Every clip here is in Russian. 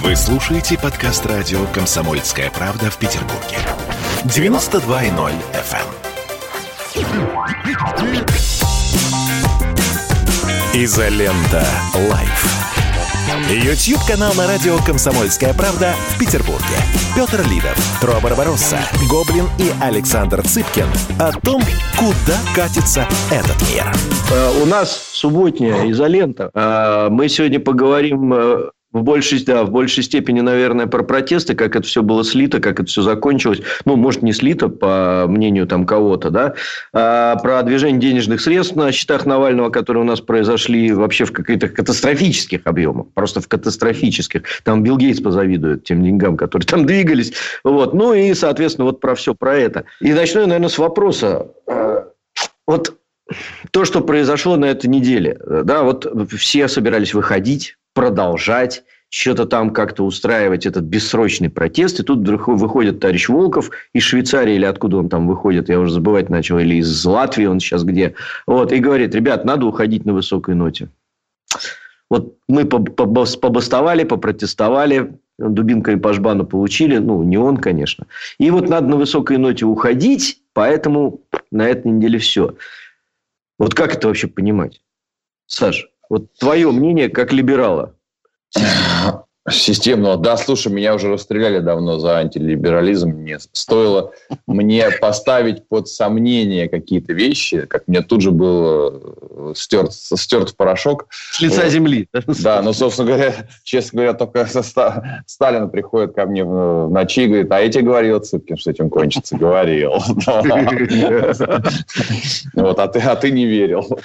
Вы слушаете подкаст радио «Комсомольская правда» в Петербурге. 92.0 FM. Изолента Live. YouTube-канал на радио «Комсомольская правда» в Петербурге. Петр Лидов, Тро Барбаросса, Гоблин и Александр Цыпкин о том, куда катится этот мир. Э, у нас субботняя изолента. Э, мы сегодня поговорим э, в большей, да, в большей степени, наверное, про протесты, как это все было слито, как это все закончилось. Ну, может, не слито, по мнению там кого-то, да. А про движение денежных средств на счетах Навального, которые у нас произошли вообще в каких-то катастрофических объемах. Просто в катастрофических. Там Билл Гейтс позавидует тем деньгам, которые там двигались. Вот. Ну, и, соответственно, вот про все про это. И начну я, наверное, с вопроса. А, вот то, что произошло на этой неделе. Да, вот все собирались выходить, продолжать что-то там как-то устраивать этот бессрочный протест. И тут вдруг выходит товарищ Волков из Швейцарии, или откуда он там выходит, я уже забывать начал, или из Латвии он сейчас где. Вот, и говорит, ребят, надо уходить на высокой ноте. Вот мы побастовали, попротестовали, дубинками по жбану получили. Ну, не он, конечно. И вот надо на высокой ноте уходить, поэтому на этой неделе все. Вот как это вообще понимать? Саш? Вот твое мнение как либерала. Системного. Да, слушай, меня уже расстреляли давно за антилиберализм. Мне стоило мне поставить под сомнение какие-то вещи, как мне тут же был стерт, стерт в порошок. С лица вот. земли. Да, но, собственно говоря, честно говоря, только Сталин приходит ко мне в ночи и говорит, а я тебе говорил, Цыпкин, что этим кончится. Говорил. Вот, а ты, а ты не верил.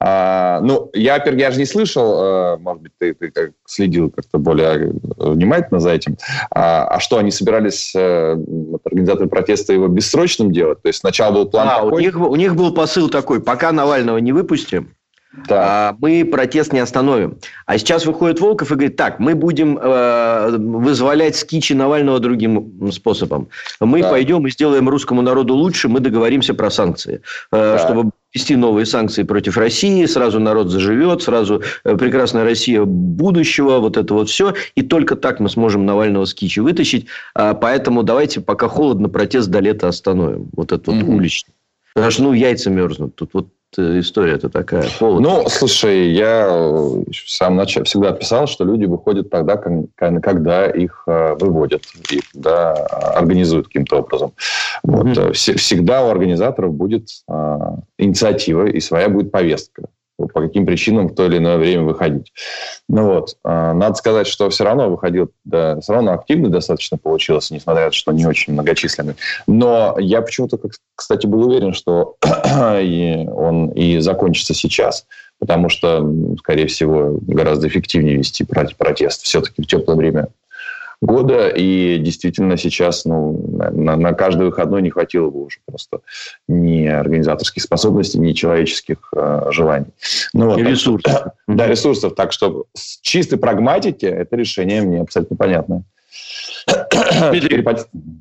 А, ну, я, во-первых, я же не слышал, э, может быть, ты, ты как следил как-то более внимательно за этим, а, а что, они собирались, э, организаторы протеста, его бессрочным делать? То есть сначала был план а, такой... У них, у них был посыл такой, пока Навального не выпустим, да. мы протест не остановим. А сейчас выходит Волков и говорит, так, мы будем э, вызволять скичи Навального другим способом. Мы да. пойдем и сделаем русскому народу лучше, мы договоримся про санкции. Э, да. Чтобы ввести новые санкции против России, сразу народ заживет, сразу э, прекрасная Россия будущего, вот это вот все. И только так мы сможем Навального с кичи вытащить. А, поэтому давайте, пока холодно, протест до лета остановим. Вот этот вот уличный. Потому что, ну, яйца мерзнут. Тут вот история-то такая? Холодно. Ну, слушай, я в самом начале всегда писал, что люди выходят тогда, когда их э, выводят, их да, организуют каким-то образом. Вот. Mm-hmm. Всегда у организаторов будет э, инициатива и своя будет повестка по каким причинам в то или иное время выходить. Ну вот, а, надо сказать, что все равно выходил, да, все равно активный достаточно получилось, несмотря на то, что не очень многочисленный. Но я почему-то, кстати, был уверен, что он и закончится сейчас, потому что, скорее всего, гораздо эффективнее вести протест все-таки в теплое время года, и действительно сейчас ну, на, на каждый выходной не хватило бы уже просто ни организаторских способностей, ни человеческих э, желаний. Ну, вот, и ресурсов. Что, да, ресурсов. Так что с чистой прагматики это решение мне абсолютно понятно.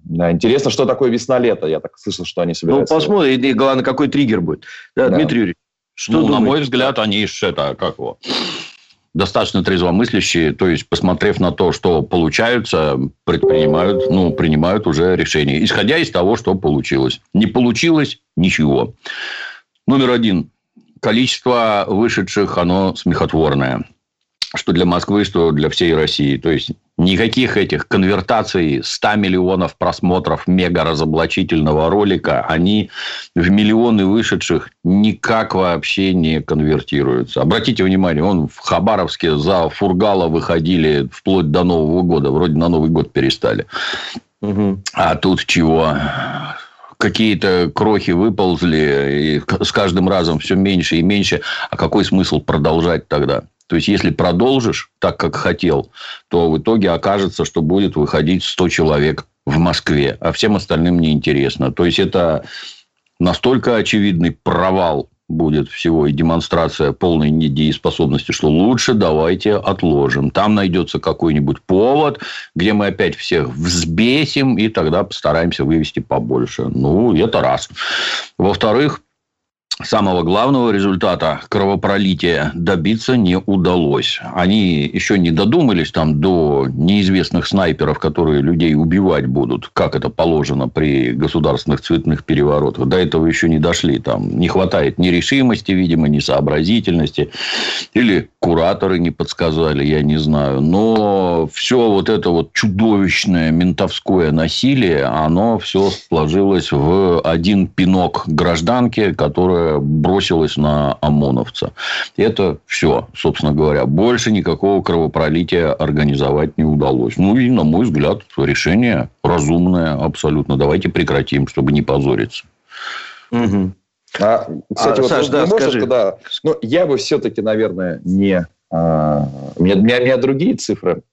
Да, интересно, что такое весна-лето. Я так слышал, что они ну, собираются. Ну, посмотрим, и главное, какой триггер будет. Да, да. Дмитрий Юрьевич, что ну, на мой взгляд, они это, как его, достаточно трезвомыслящие, то есть, посмотрев на то, что получаются, предпринимают, ну, принимают уже решения, исходя из того, что получилось. Не получилось – ничего. Номер один. Количество вышедших, оно смехотворное что для Москвы, что для всей России. То есть, никаких этих конвертаций 100 миллионов просмотров мега разоблачительного ролика, они в миллионы вышедших никак вообще не конвертируются. Обратите внимание, он в Хабаровске за Фургала выходили вплоть до Нового года. Вроде на Новый год перестали. Угу. А тут чего? какие-то крохи выползли, и с каждым разом все меньше и меньше. А какой смысл продолжать тогда? То есть, если продолжишь так, как хотел, то в итоге окажется, что будет выходить 100 человек в Москве, а всем остальным неинтересно. То есть, это настолько очевидный провал будет всего и демонстрация полной недееспособности, что лучше давайте отложим. Там найдется какой-нибудь повод, где мы опять всех взбесим, и тогда постараемся вывести побольше. Ну, это раз. Во-вторых, самого главного результата кровопролития добиться не удалось. Они еще не додумались там до неизвестных снайперов, которые людей убивать будут, как это положено при государственных цветных переворотах. До этого еще не дошли. Там не хватает ни решимости, видимо, ни сообразительности. Или кураторы не подсказали, я не знаю. Но все вот это вот чудовищное ментовское насилие, оно все сложилось в один пинок гражданки, которая бросилась на ОМОНовца. Это все, собственно говоря. Больше никакого кровопролития организовать не удалось. Ну, и, на мой взгляд, решение разумное абсолютно. Давайте прекратим, чтобы не позориться. Угу. А, кстати, а, вот Саш, да, можешь, скажи. Да, ну, я бы все-таки, наверное, не... А, меня, меня, меня другие цифры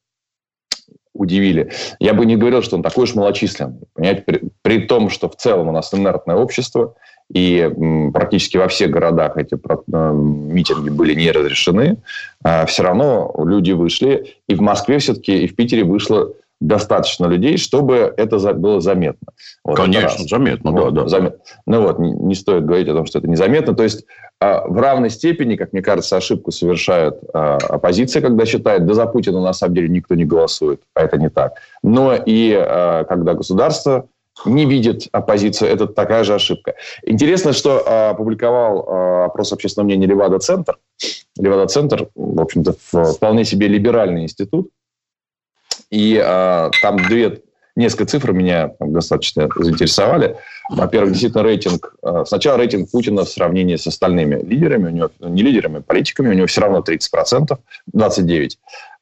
удивили. Я бы не говорил, что он такой уж малочисленный. Понимаете? При, при том, что в целом у нас инертное общество, и практически во всех городах эти э, митинги были не разрешены, а все равно люди вышли, и в Москве все-таки, и в Питере вышло достаточно людей, чтобы это было заметно. Вот Конечно, заметно, вот, да, да. Заметно. Ну вот, не, не стоит говорить о том, что это незаметно. То есть а, в равной степени, как мне кажется, ошибку совершает а, оппозиция, когда считает, да за Путина на самом деле никто не голосует, а это не так. Но и когда государство не видит оппозицию, это такая же ошибка. Интересно, что э, опубликовал э, опрос общественного мнения Левада-центр. Левада-центр, в общем-то, вполне себе либеральный институт. И э, там две, несколько цифр меня достаточно заинтересовали. Во-первых, действительно рейтинг... Сначала рейтинг Путина в сравнении с остальными лидерами, у него, не лидерами, а политиками, у него все равно 30%, 29%.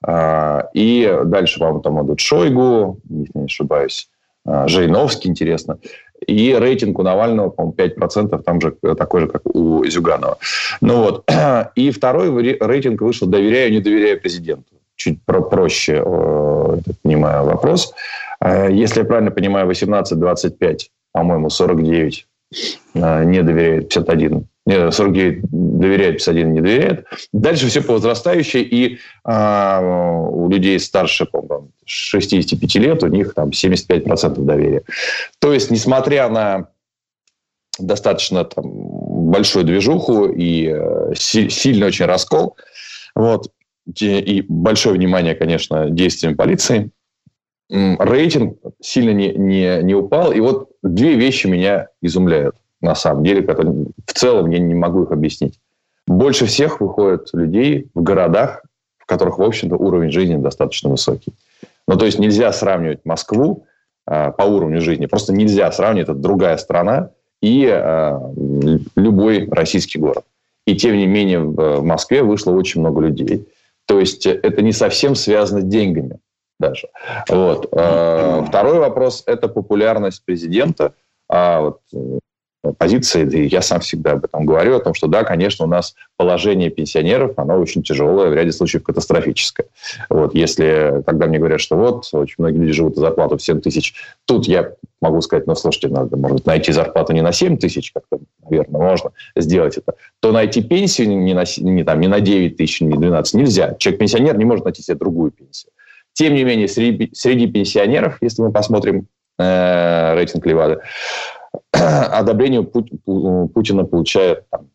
Э, и дальше, по-моему, там идут Шойгу, не ошибаюсь, а, Жириновский, интересно. И рейтинг у Навального, по-моему, 5%, там же такой же, как у Зюганова. Ну вот. И второй рейтинг вышел «Доверяю, не доверяю президенту». Чуть про проще, э, понимаю, вопрос. А, если я правильно понимаю, 18-25, по-моему, 49 э, не доверяет, 51 49 доверяет, 51 не доверяет. Дальше все по возрастающей, и а, у людей старше, по-моему, 65 лет, у них там 75% доверия. То есть, несмотря на достаточно там, большую движуху и э, сильный очень раскол, вот, и большое внимание, конечно, действиям полиции, рейтинг сильно не, не, не упал. И вот две вещи меня изумляют на самом деле, которые в целом я не могу их объяснить. Больше всех выходят людей в городах, в которых, в общем-то, уровень жизни достаточно высокий. Ну, то есть нельзя сравнивать Москву э, по уровню жизни, просто нельзя сравнивать, это другая страна и э, любой российский город. И тем не менее в Москве вышло очень много людей. То есть это не совсем связано с деньгами даже. Вот. Э, второй вопрос – это популярность президента. А вот позиции, и я сам всегда об этом говорю, о том, что да, конечно, у нас положение пенсионеров, оно очень тяжелое, в ряде случаев катастрофическое. Вот, если, когда мне говорят, что вот, очень многие люди живут на зарплату в 7 тысяч, тут я могу сказать, ну, слушайте, надо, может, найти зарплату не на 7 тысяч, как-то, наверное, можно сделать это, то найти пенсию не на, не, там, не на 9 тысяч, не 12 нельзя. Человек-пенсионер не может найти себе другую пенсию. Тем не менее, среди, среди пенсионеров, если мы посмотрим э, рейтинг Левады, одобрение Путина получает там,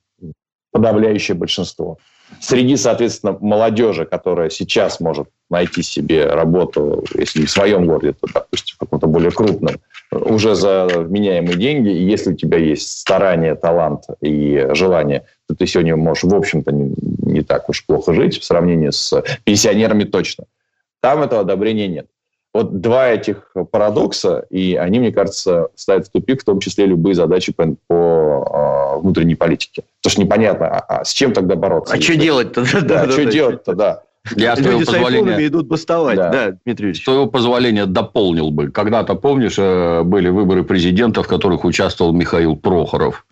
подавляющее большинство. Среди, соответственно, молодежи, которая сейчас может найти себе работу, если не в своем городе, то, допустим, в каком-то более крупном, уже за вменяемые деньги, и если у тебя есть старание, талант и желание, то ты сегодня можешь, в общем-то, не, не так уж плохо жить в сравнении с пенсионерами точно. Там этого одобрения нет. Вот два этих парадокса, и они, мне кажется, ставят в тупик, в том числе любые задачи по, по э, внутренней политике. Потому что непонятно, а, а с чем тогда бороться? А что делать-то? Да, да, да, что делать-то, да. Я Люди с айфонами идут бастовать, да, да Дмитрий Ильич. С твоего позволения дополнил бы. Когда-то, помнишь, э, были выборы президента, в которых участвовал Михаил Прохоров.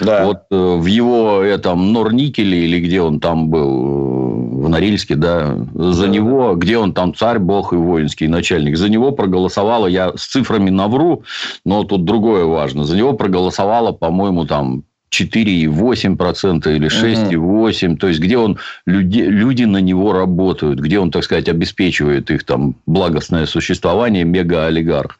Да. Вот э, в его этом Норникеле, или где он там был, в Норильске, да, за да. него, где он там царь, бог и воинский начальник, за него проголосовало, я с цифрами навру, но тут другое важно, за него проголосовало, по-моему, там 4,8% или 6,8%. Угу. То есть, где он, люди, люди на него работают, где он, так сказать, обеспечивает их там благостное существование, мега-олигарх.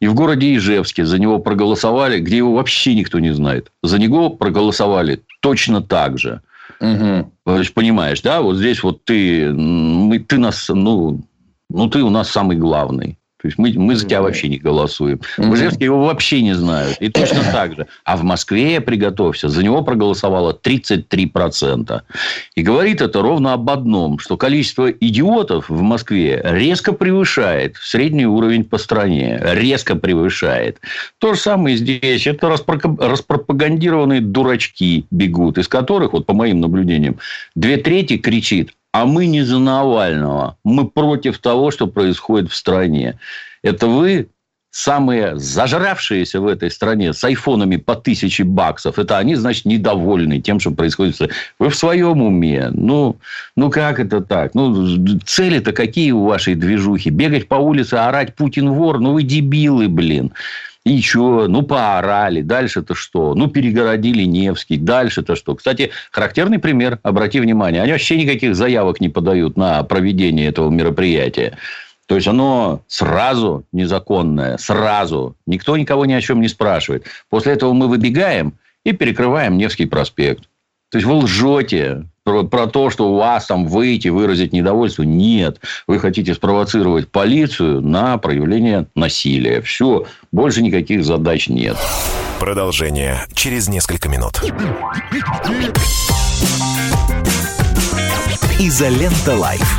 И в городе Ижевске за него проголосовали, где его вообще никто не знает. За него проголосовали точно так же. Угу. Понимаешь, да? Вот здесь вот ты, мы, ты нас, ну, ну, ты у нас самый главный. То есть мы, мы за тебя вообще не голосуем. В Ижевске его вообще не знают. И точно так же. А в Москве, приготовься, за него проголосовало 33%. И говорит это ровно об одном, что количество идиотов в Москве резко превышает средний уровень по стране. Резко превышает. То же самое здесь. Это распропагандированные дурачки бегут, из которых, вот по моим наблюдениям, две трети кричит а мы не за Навального. Мы против того, что происходит в стране. Это вы самые зажравшиеся в этой стране с айфонами по тысяче баксов, это они, значит, недовольны тем, что происходит. Вы в своем уме. Ну, ну как это так? Ну, цели-то какие у вашей движухи? Бегать по улице, орать «Путин вор»? Ну, вы дебилы, блин. И что? Ну, поорали. Дальше-то что? Ну, перегородили Невский. Дальше-то что? Кстати, характерный пример. Обрати внимание. Они вообще никаких заявок не подают на проведение этого мероприятия. То есть, оно сразу незаконное. Сразу. Никто никого ни о чем не спрашивает. После этого мы выбегаем и перекрываем Невский проспект. То есть, вы лжете про, про то, что у вас там выйти, выразить недовольство. Нет. Вы хотите спровоцировать полицию на проявление насилия. Все. Больше никаких задач нет. Продолжение через несколько минут. Изолента Live.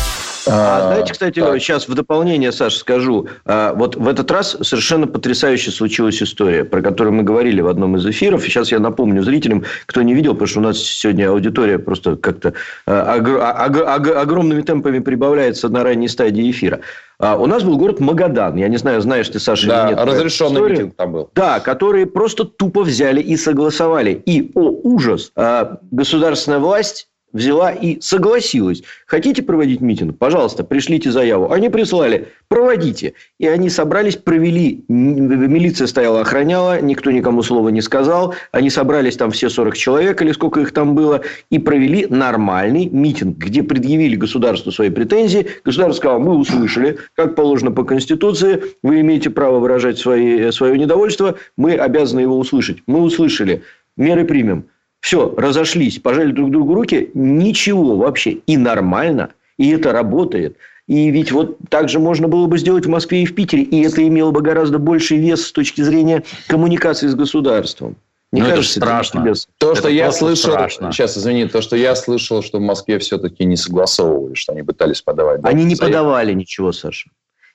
А, знаете, кстати, так. сейчас в дополнение, Саша, скажу. А, вот в этот раз совершенно потрясающе случилась история, про которую мы говорили в одном из эфиров. сейчас я напомню зрителям, кто не видел, потому что у нас сегодня аудитория просто как-то а, огромными темпами прибавляется на ранней стадии эфира. У нас был город Магадан. Я не знаю, знаешь ты, Саша, да, или нет. разрешенный митинг там был. Да, которые просто тупо взяли и согласовали. И, о ужас, государственная власть взяла и согласилась. Хотите проводить митинг? Пожалуйста, пришлите заяву. Они прислали, проводите. И они собрались, провели. Милиция стояла, охраняла, никто никому слова не сказал. Они собрались там все 40 человек или сколько их там было. И провели нормальный митинг, где предъявили государству свои претензии. Государство сказало, мы услышали, как положено по Конституции, вы имеете право выражать свои, свое недовольство, мы обязаны его услышать. Мы услышали, меры примем. Все, разошлись, пожали друг другу руки, ничего вообще. И нормально, и это работает. И ведь вот так же можно было бы сделать в Москве и в Питере, и это имело бы гораздо больший вес с точки зрения коммуникации с государством. Мне ну, кажется, это страшно. Это то, что это я слышал, страшно. сейчас извини, то, что я слышал, что в Москве все-таки не согласовывали, что они пытались подавать. Они не заявки. подавали ничего, Саша.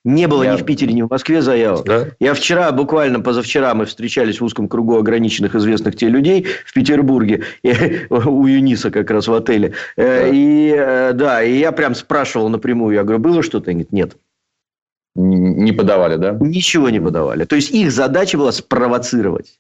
Не было я... ни в Питере, ни в Москве заявок. Да? Я вчера, буквально позавчера, мы встречались в узком кругу ограниченных известных те людей в Петербурге, у Юниса как раз в отеле. Э, да. И, э, да, и я прям спрашивал напрямую, я говорю, было что-то? Говорят, нет. Не подавали, да? Ничего не подавали. То есть, их задача была спровоцировать.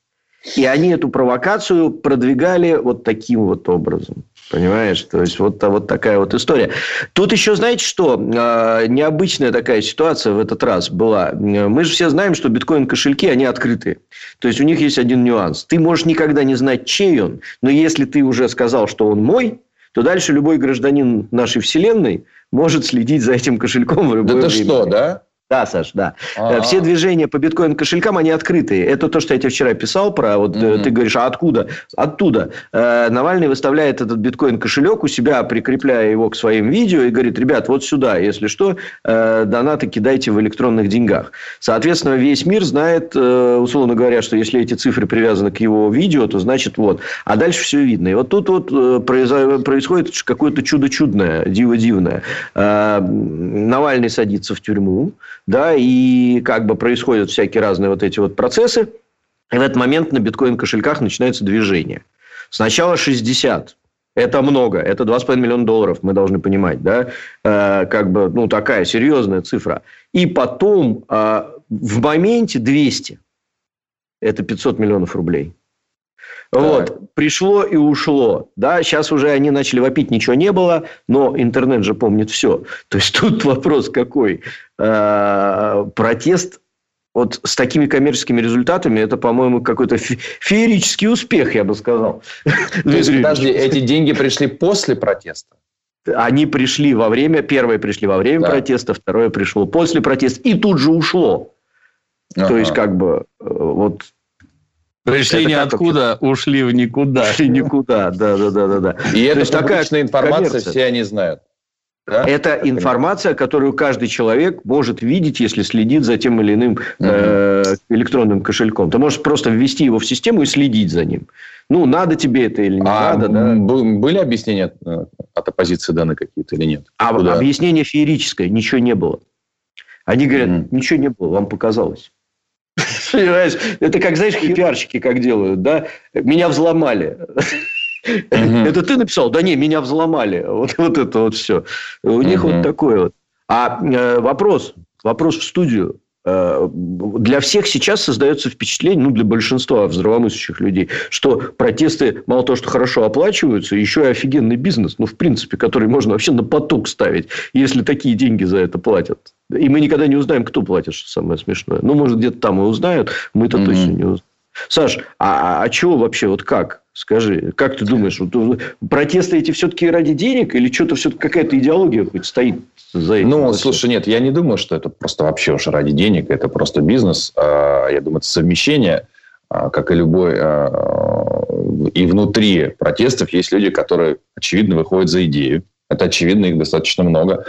И они эту провокацию продвигали вот таким вот образом. Понимаешь? То есть, вот, вот такая вот история. Тут еще, знаете что? А, необычная такая ситуация в этот раз была. Мы же все знаем, что биткоин-кошельки, они открытые. То есть, у них есть один нюанс. Ты можешь никогда не знать, чей он. Но если ты уже сказал, что он мой, то дальше любой гражданин нашей вселенной может следить за этим кошельком в любое да время. Да ты что, да? Да, Саш, да. А-а-а. Все движения по биткоин-кошелькам, они открытые. Это то, что я тебе вчера писал про... Вот mm-hmm. ты говоришь, а откуда? Оттуда. Э, Навальный выставляет этот биткоин-кошелек у себя, прикрепляя его к своим видео и говорит, ребят, вот сюда, если что, э, донаты кидайте в электронных деньгах. Соответственно, весь мир знает, э, условно говоря, что если эти цифры привязаны к его видео, то значит вот. А дальше все видно. И вот тут вот происходит какое-то чудо чудное, диво-дивное. Навальный садится в тюрьму да, и как бы происходят всякие разные вот эти вот процессы, и в этот момент на биткоин-кошельках начинается движение. Сначала 60 Это много. Это 2,5 миллиона долларов, мы должны понимать. Да? Э, как бы, ну, такая серьезная цифра. И потом э, в моменте 200. Это 500 миллионов рублей. Вот, пришло и ушло. Да, сейчас уже они начали вопить, ничего не было, но интернет же помнит все. То есть тут вопрос какой? Э, протест вот с такими коммерческими результатами, это, по-моему, какой-то феерический успех, я бы сказал. То есть, подожди, эти деньги пришли после протеста? Они пришли во время, первое пришли во время да. протеста, второе пришло после протеста, и тут же ушло. Ага. То есть, как бы, э, вот Пришли это ниоткуда, ушли в никуда. Ушли никуда, да, да, да, да, да. И это такая информация, коммерция. все они знают. Да? Это информация, которую каждый человек может видеть, если следит за тем или иным э, электронным кошельком. Ты можешь просто ввести его в систему и следить за ним. Ну, надо тебе это или не а надо. Да? Были объяснения э, от оппозиции данные какие-то или нет? А Куда? объяснение феерическое, ничего не было. Они говорят, mm-hmm. ничего не было, вам показалось. Понимаешь? Это как, знаешь, пиарщики как делают, да? Меня взломали. Это ты написал? Да не, меня взломали. Вот, вот это вот все. У них вот такое вот. А э, вопрос, вопрос в студию. Э, для всех сейчас создается впечатление, ну, для большинства здравомыслящих людей, что протесты мало того, что хорошо оплачиваются, еще и офигенный бизнес, ну, в принципе, который можно вообще на поток ставить, если такие деньги за это платят. И мы никогда не узнаем, кто платит, что самое смешное. Ну, может, где-то там и узнают, мы-то mm-hmm. точно не узнаем. Саш, а, а, а чего вообще, вот как? Скажи, как ты думаешь, вот, протесты эти все-таки ради денег или что-то все-таки какая-то идеология хоть стоит за этим? Ну, слушай, нет, я не думаю, что это просто вообще уж ради денег, это просто бизнес. А, я думаю, это совмещение, а, как и любой... И внутри протестов есть люди, которые, очевидно, выходят за идею. Это очевидно, их достаточно много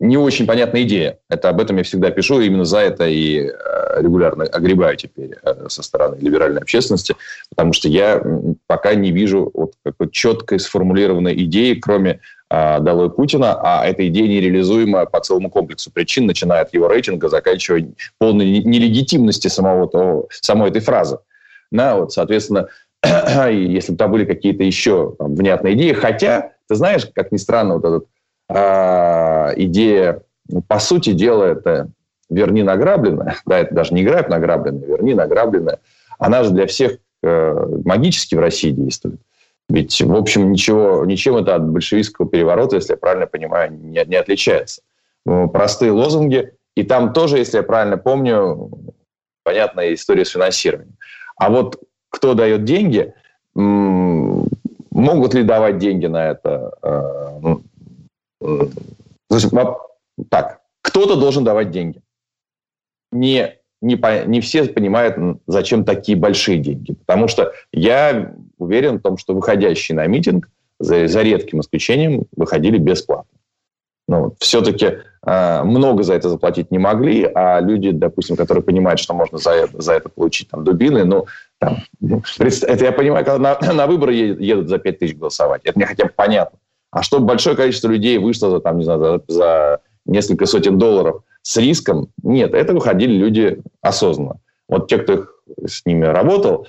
не очень понятная идея. Это об этом я всегда пишу, именно за это и э, регулярно огребаю теперь э, со стороны либеральной общественности, потому что я пока не вижу вот какой четкой сформулированной идеи, кроме а, долой Путина, а эта идея нереализуема по целому комплексу причин, начиная от его рейтинга, заканчивая полной нелегитимности самого того, самой этой фразы. Да, вот, соответственно, если бы там были какие-то еще там, внятные идеи, хотя, ты знаешь, как ни странно, вот этот э, идея, по сути дела, это верни награбленное, да, это даже не грабь награбленное, верни награбленное, она же для всех э, магически в России действует. Ведь, в общем, ничего, ничем это от большевистского переворота, если я правильно понимаю, не, не отличается. Ну, простые лозунги. И там тоже, если я правильно помню, понятная история с финансированием. А вот кто дает деньги, могут ли давать деньги на это э, ну, так, кто-то должен давать деньги. Не, не, по, не все понимают, зачем такие большие деньги. Потому что я уверен в том, что выходящие на митинг, за, за редким исключением, выходили бесплатно. Ну, все-таки э, много за это заплатить не могли, а люди, допустим, которые понимают, что можно за за это получить там, дубины, ну, там, ну, это я понимаю, когда на, на выборы едут, едут за 5 тысяч голосовать. Это мне хотя бы понятно. А чтобы большое количество людей вышло за, там, не знаю, за, за несколько сотен долларов с риском, нет, это выходили люди осознанно. Вот те, кто с ними работал,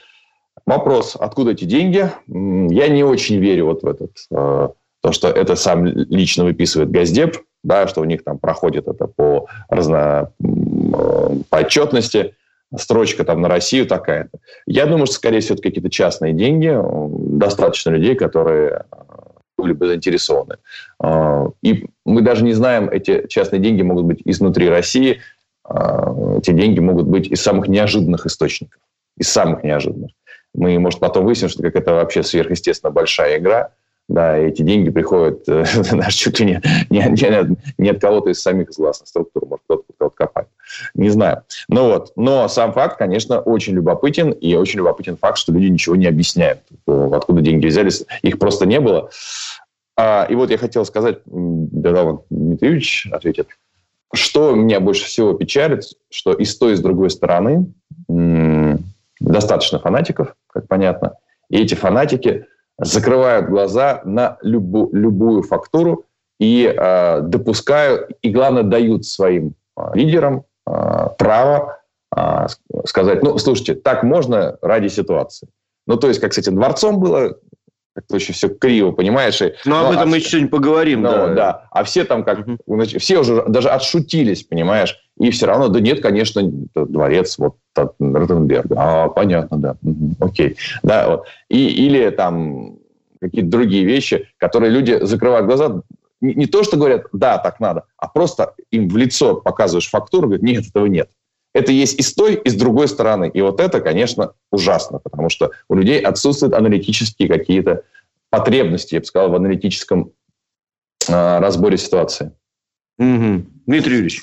вопрос, откуда эти деньги, я не очень верю вот в этот, э, то, что это сам лично выписывает Газдеп, да, что у них там проходит это по, разно, э, по отчетности, строчка там на Россию такая-то. Я думаю, что, скорее всего, это какие-то частные деньги, достаточно людей, которые были бы заинтересованы. А, и мы даже не знаем, эти частные деньги могут быть изнутри России, а, эти деньги могут быть из самых неожиданных источников, из самых неожиданных. Мы, может, потом выясним, что какая-то вообще сверхъестественно большая игра, да, и эти деньги приходят э, даже чуть ли не, не, не, не от кого-то из самих властных структур, может, кто-то кого-то копает. Не знаю. Ну вот. Но сам факт, конечно, очень любопытен, и очень любопытен факт, что люди ничего не объясняют, откуда деньги взялись. Их просто не было. А, и вот я хотел сказать, да, Дмитриевич ответит, что меня больше всего печалит, что и с той, и с другой стороны достаточно фанатиков, как понятно, и эти фанатики закрывают глаза на любу, любую фактуру и э, допускают, и главное, дают своим э, лидерам э, право э, сказать, ну, слушайте, так можно ради ситуации. Ну, то есть, как с этим дворцом было, как-то очень все криво, понимаешь? И, ну, об ну, этом а, мы еще сегодня поговорим, ну, да. да. А все там как, угу. все уже даже отшутились, понимаешь? И все равно, да нет, конечно, дворец вот Ротенберга. А, понятно, да. Угу, окей. Да, вот. И, или там какие-то другие вещи, которые люди закрывают глаза, не, не то, что говорят, да, так надо, а просто им в лицо показываешь фактуру, говорят, нет, этого нет. Это есть и с той, и с другой стороны. И вот это, конечно, ужасно, потому что у людей отсутствуют аналитические какие-то потребности, я бы сказал, в аналитическом э, разборе ситуации. Угу. Дмитрий Юрьевич.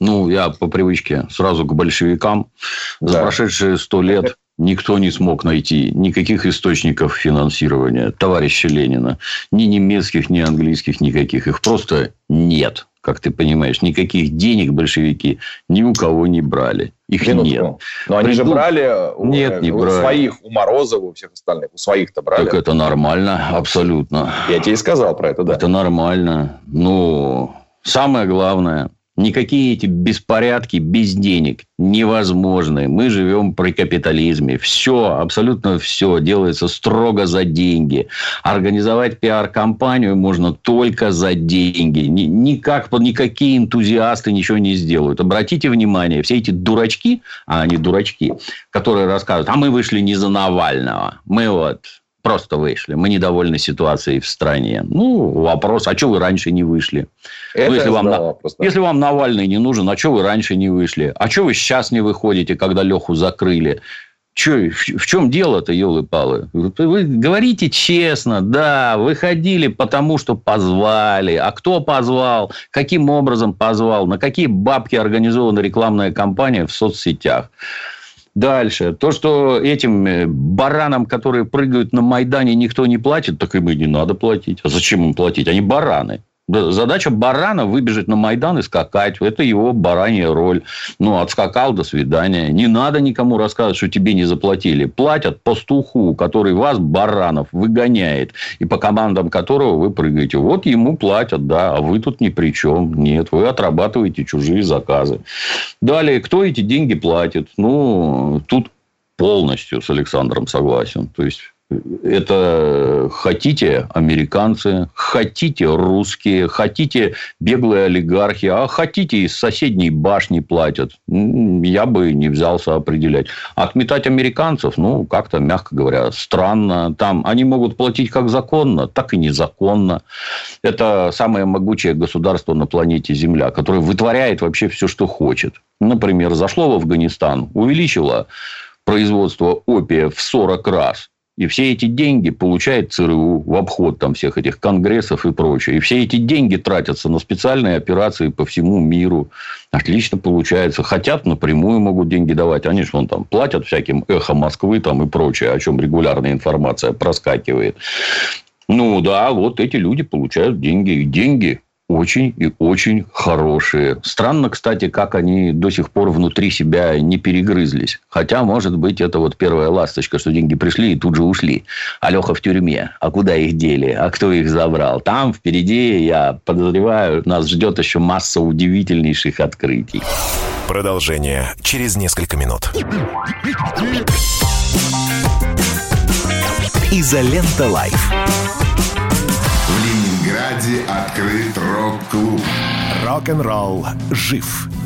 Ну, я по привычке сразу к большевикам. Да. За прошедшие сто лет никто не смог найти никаких источников финансирования товарища Ленина. Ни немецких, ни английских, никаких. Их просто нет как ты понимаешь, никаких денег большевики ни у кого не брали. Их Минутку. нет. Но они Приду... же брали у, нет, не у брали. своих, у Морозова, у всех остальных. У своих-то брали. Так это нормально, абсолютно. Я тебе и сказал про это, да. Это нормально. Ну, самое главное, Никакие эти беспорядки без денег невозможны. Мы живем при капитализме. Все, абсолютно все делается строго за деньги. Организовать пиар-компанию можно только за деньги. Никак, никакие энтузиасты ничего не сделают. Обратите внимание, все эти дурачки, а они дурачки, которые рассказывают, а мы вышли не за Навального. Мы вот просто вышли. Мы недовольны ситуацией в стране. Ну, вопрос, а что вы раньше не вышли? Это ну, если, вам, вопрос, да. если вам Навальный не нужен, а что вы раньше не вышли? А что вы сейчас не выходите, когда Леху закрыли? Че, в чем дело-то, елы-палы? Вы говорите честно, да, выходили потому, что позвали. А кто позвал? Каким образом позвал? На какие бабки организована рекламная кампания в соцсетях? Дальше. То, что этим э, баранам, которые прыгают на Майдане, никто не платит, так им и не надо платить. А зачем им платить? Они бараны. Задача барана выбежать на Майдан и скакать. Это его баранья роль. Ну, отскакал, до свидания. Не надо никому рассказывать, что тебе не заплатили. Платят пастуху, который вас, баранов, выгоняет. И по командам которого вы прыгаете. Вот ему платят, да. А вы тут ни при чем. Нет, вы отрабатываете чужие заказы. Далее, кто эти деньги платит? Ну, тут полностью с Александром согласен. То есть, это хотите американцы, хотите русские, хотите беглые олигархи, а хотите из соседней башни платят. Я бы не взялся определять. Отметать американцев, ну, как-то, мягко говоря, странно. Там они могут платить как законно, так и незаконно. Это самое могучее государство на планете Земля, которое вытворяет вообще все, что хочет. Например, зашло в Афганистан, увеличило производство опия в 40 раз – и все эти деньги получает ЦРУ в обход там всех этих конгрессов и прочее. И все эти деньги тратятся на специальные операции по всему миру. Отлично получается. Хотят, напрямую могут деньги давать. Они же вон там платят всяким эхо Москвы там и прочее, о чем регулярная информация проскакивает. Ну да, вот эти люди получают деньги. И деньги очень и очень хорошие. Странно, кстати, как они до сих пор внутри себя не перегрызлись. Хотя, может быть, это вот первая ласточка, что деньги пришли и тут же ушли. Алеха в тюрьме. А куда их дели? А кто их забрал? Там впереди, я подозреваю, нас ждет еще масса удивительнейших открытий. Продолжение через несколько минут. Изолента Live. Ленинграде открыт рок-клуб. Рок-н-ролл жив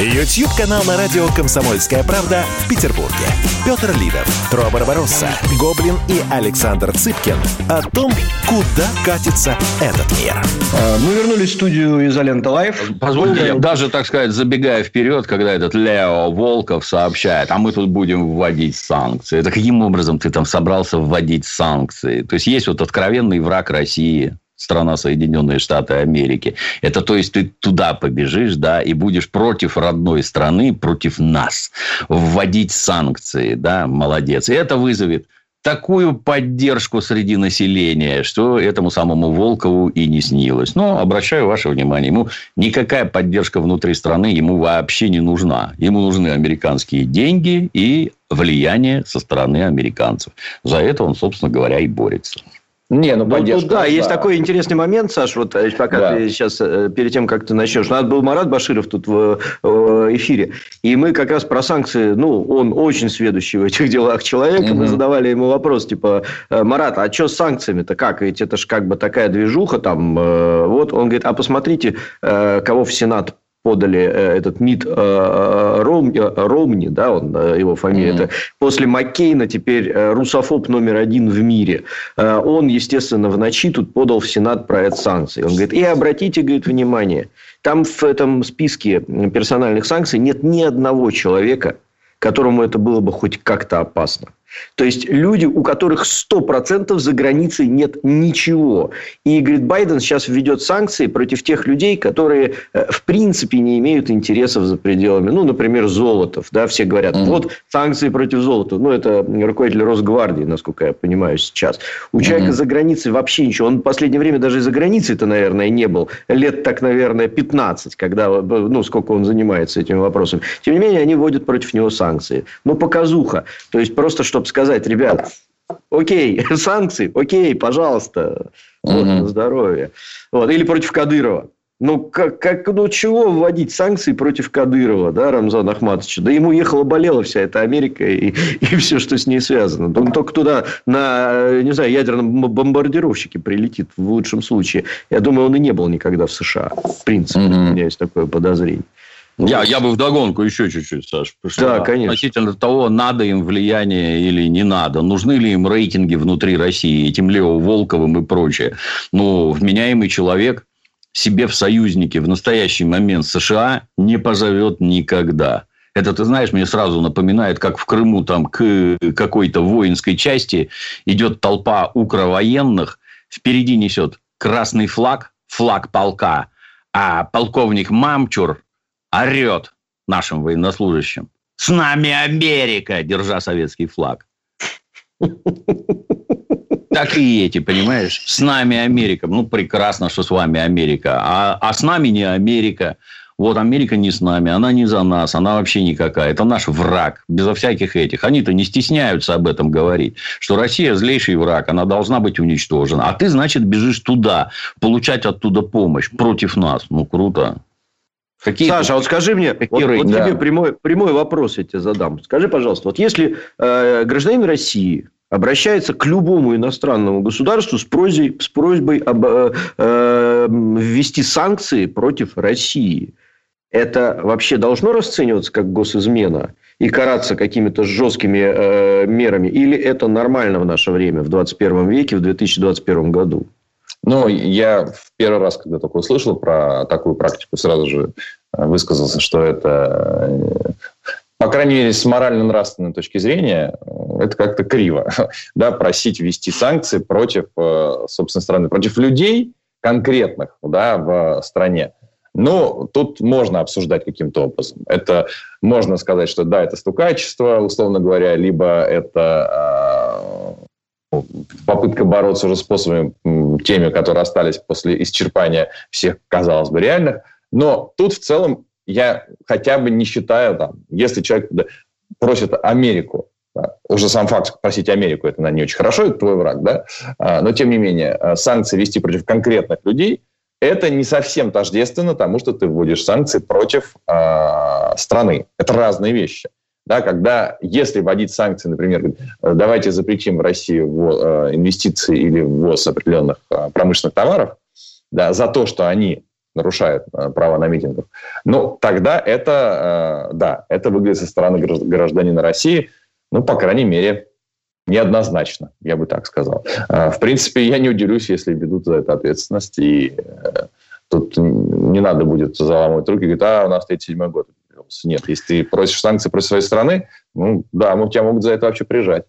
YouTube-канал на радио «Комсомольская правда» в Петербурге. Петр Лидов, Тро Барбаросса, Гоблин и Александр Цыпкин о том, куда катится этот мир. А, Мы вернулись в студию «Изолента Live». Позвольте, я даже, так сказать, забегая вперед, когда этот Лео Волков сообщает, а мы тут будем вводить санкции. Это каким образом ты там собрался вводить санкции? То есть, есть вот откровенный враг России, страна Соединенные Штаты Америки. Это то есть ты туда побежишь, да, и будешь против родной страны, против нас вводить санкции, да, молодец. И это вызовет такую поддержку среди населения, что этому самому Волкову и не снилось. Но обращаю ваше внимание, ему никакая поддержка внутри страны ему вообще не нужна. Ему нужны американские деньги и влияние со стороны американцев. За это он, собственно говоря, и борется. Не, ну, поддержка. да, есть такой интересный момент, Саш, вот э, пока Да. ты сейчас, э, перед тем, как ты начнешь. У нас был Марат Баширов тут в, в эфире, и мы как раз про санкции, ну, он очень сведущий в этих делах человек, и мы задавали ему вопрос, типа, э, Марат, а что с санкциями-то как? Ведь это же как бы такая движуха там. э, Вот, он говорит, а посмотрите, э, кого в Сенат подали э, этот МИД э, Ром- э, Ромни, да, он, его фамилия, Мгм. это после Маккейна теперь русофоб номер один в мире. Он, естественно, в ночи тут подал в Сенат проект санкций. Он говорит, и обратите, говорит, внимание, там в этом списке персональных санкций нет ни одного человека, которому это было бы хоть как-то опасно. То есть люди, у которых 100% за границей нет ничего. И, говорит, Байден сейчас введет санкции против тех людей, которые э, в принципе не имеют интересов за пределами. Ну, например, Золотов. Да, все говорят, Мгм. вот санкции против Золотова. Ну, это руководитель Росгвардии, насколько я понимаю сейчас. У человека Мгм. за границей вообще ничего. Он в последнее время даже и за границей-то, наверное, не был. Лет так, наверное, 15, когда, ну, сколько он занимается этими вопросами. Тем не менее, они вводят против него санкции. Ну, показуха. То есть, просто чтобы сказать, ребят, окей, санкции, окей, пожалуйста, вот, Мгм. на здоровье. Вот. Или против Кадырова. Ну, как, как, ну, чего вводить санкции против Кадырова, да, Рамзана Ахматовича? Да ему ехала-болела вся эта Америка и, и все, что с ней связано. Он только туда на, не знаю, ядерном бомбардировщике прилетит в лучшем случае. Я думаю, он и не был никогда в США. В принципе, Мгм. у меня есть такое подозрение. Я, я бы вдогонку еще чуть-чуть, Саш. Да, конечно. Относительно того, надо им влияние или не надо. Нужны ли им рейтинги внутри России, этим Лео Волковым и прочее. Ну, вменяемый человек себе в союзники в настоящий момент США не позовет никогда. Это, ты знаешь, мне сразу напоминает, как в Крыму там к какой-то воинской части идет толпа укровоенных, впереди несет красный флаг, флаг полка, а полковник Мамчур орет нашим военнослужащим. С нами Америка, держа советский флаг. Так и эти, понимаешь? С нами Америка. Ну, прекрасно, что с вами Америка. А, а с нами не Америка. Вот Америка не с нами, она не за нас, она вообще никакая. Это наш враг, безо всяких этих. Они-то не стесняются об этом говорить, что Россия злейший враг, она должна быть уничтожена. А ты, значит, бежишь туда, получать оттуда помощь против нас. Ну, круто. Какие Саша, а вот скажи мне, вот, вот рейтинги? тебе Да. прямой, прямой вопрос я тебе задам. Скажи, пожалуйста, вот если э, гражданин России обращается к любому иностранному государству с просьбой, с просьбой об, э, э, ввести санкции против России, это вообще должно расцениваться как госизмена и караться какими-то жесткими э, мерами? Или это нормально в наше время, в 21 веке, в 2021 году? Ну, я в первый раз, когда только услышал про такую практику, сразу же э, высказался, что это, э, по крайней мере, с морально-нравственной точки зрения, э, это как-то криво. Да, просить ввести санкции против, э, собственно, страны, против людей конкретных да, в стране. Но тут можно обсуждать каким-то образом. Это можно сказать, что да, это стукачество, условно говоря, либо это э, попытка бороться уже способами теми, которые остались после исчерпания всех, казалось бы, реальных. Но тут в целом я хотя бы не считаю, там, если человек просит Америку, да, уже сам факт просить Америку, это наверное, не очень хорошо, это твой враг, да, А, но тем не менее а, санкции вести против конкретных людей, это не совсем тождественно тому, что ты вводишь санкции против а, страны. Это разные вещи. Да, когда, если вводить санкции, например, э, давайте запретим в России э, инвестиции или ввоз определенных э, промышленных товаров, да, за то, что они нарушает э, право на митингов. Ну, тогда это, да, это выглядит со стороны гражданина России, ну, по крайней мере, неоднозначно, я бы так сказал. В принципе, я не удивлюсь, если ведут за это ответственность, и тут не надо будет заламывать руки и говорить, а, у нас 37 год. Нет, если ты просишь санкции против своей страны, ну, да, мы тебя могут за это вообще прижать.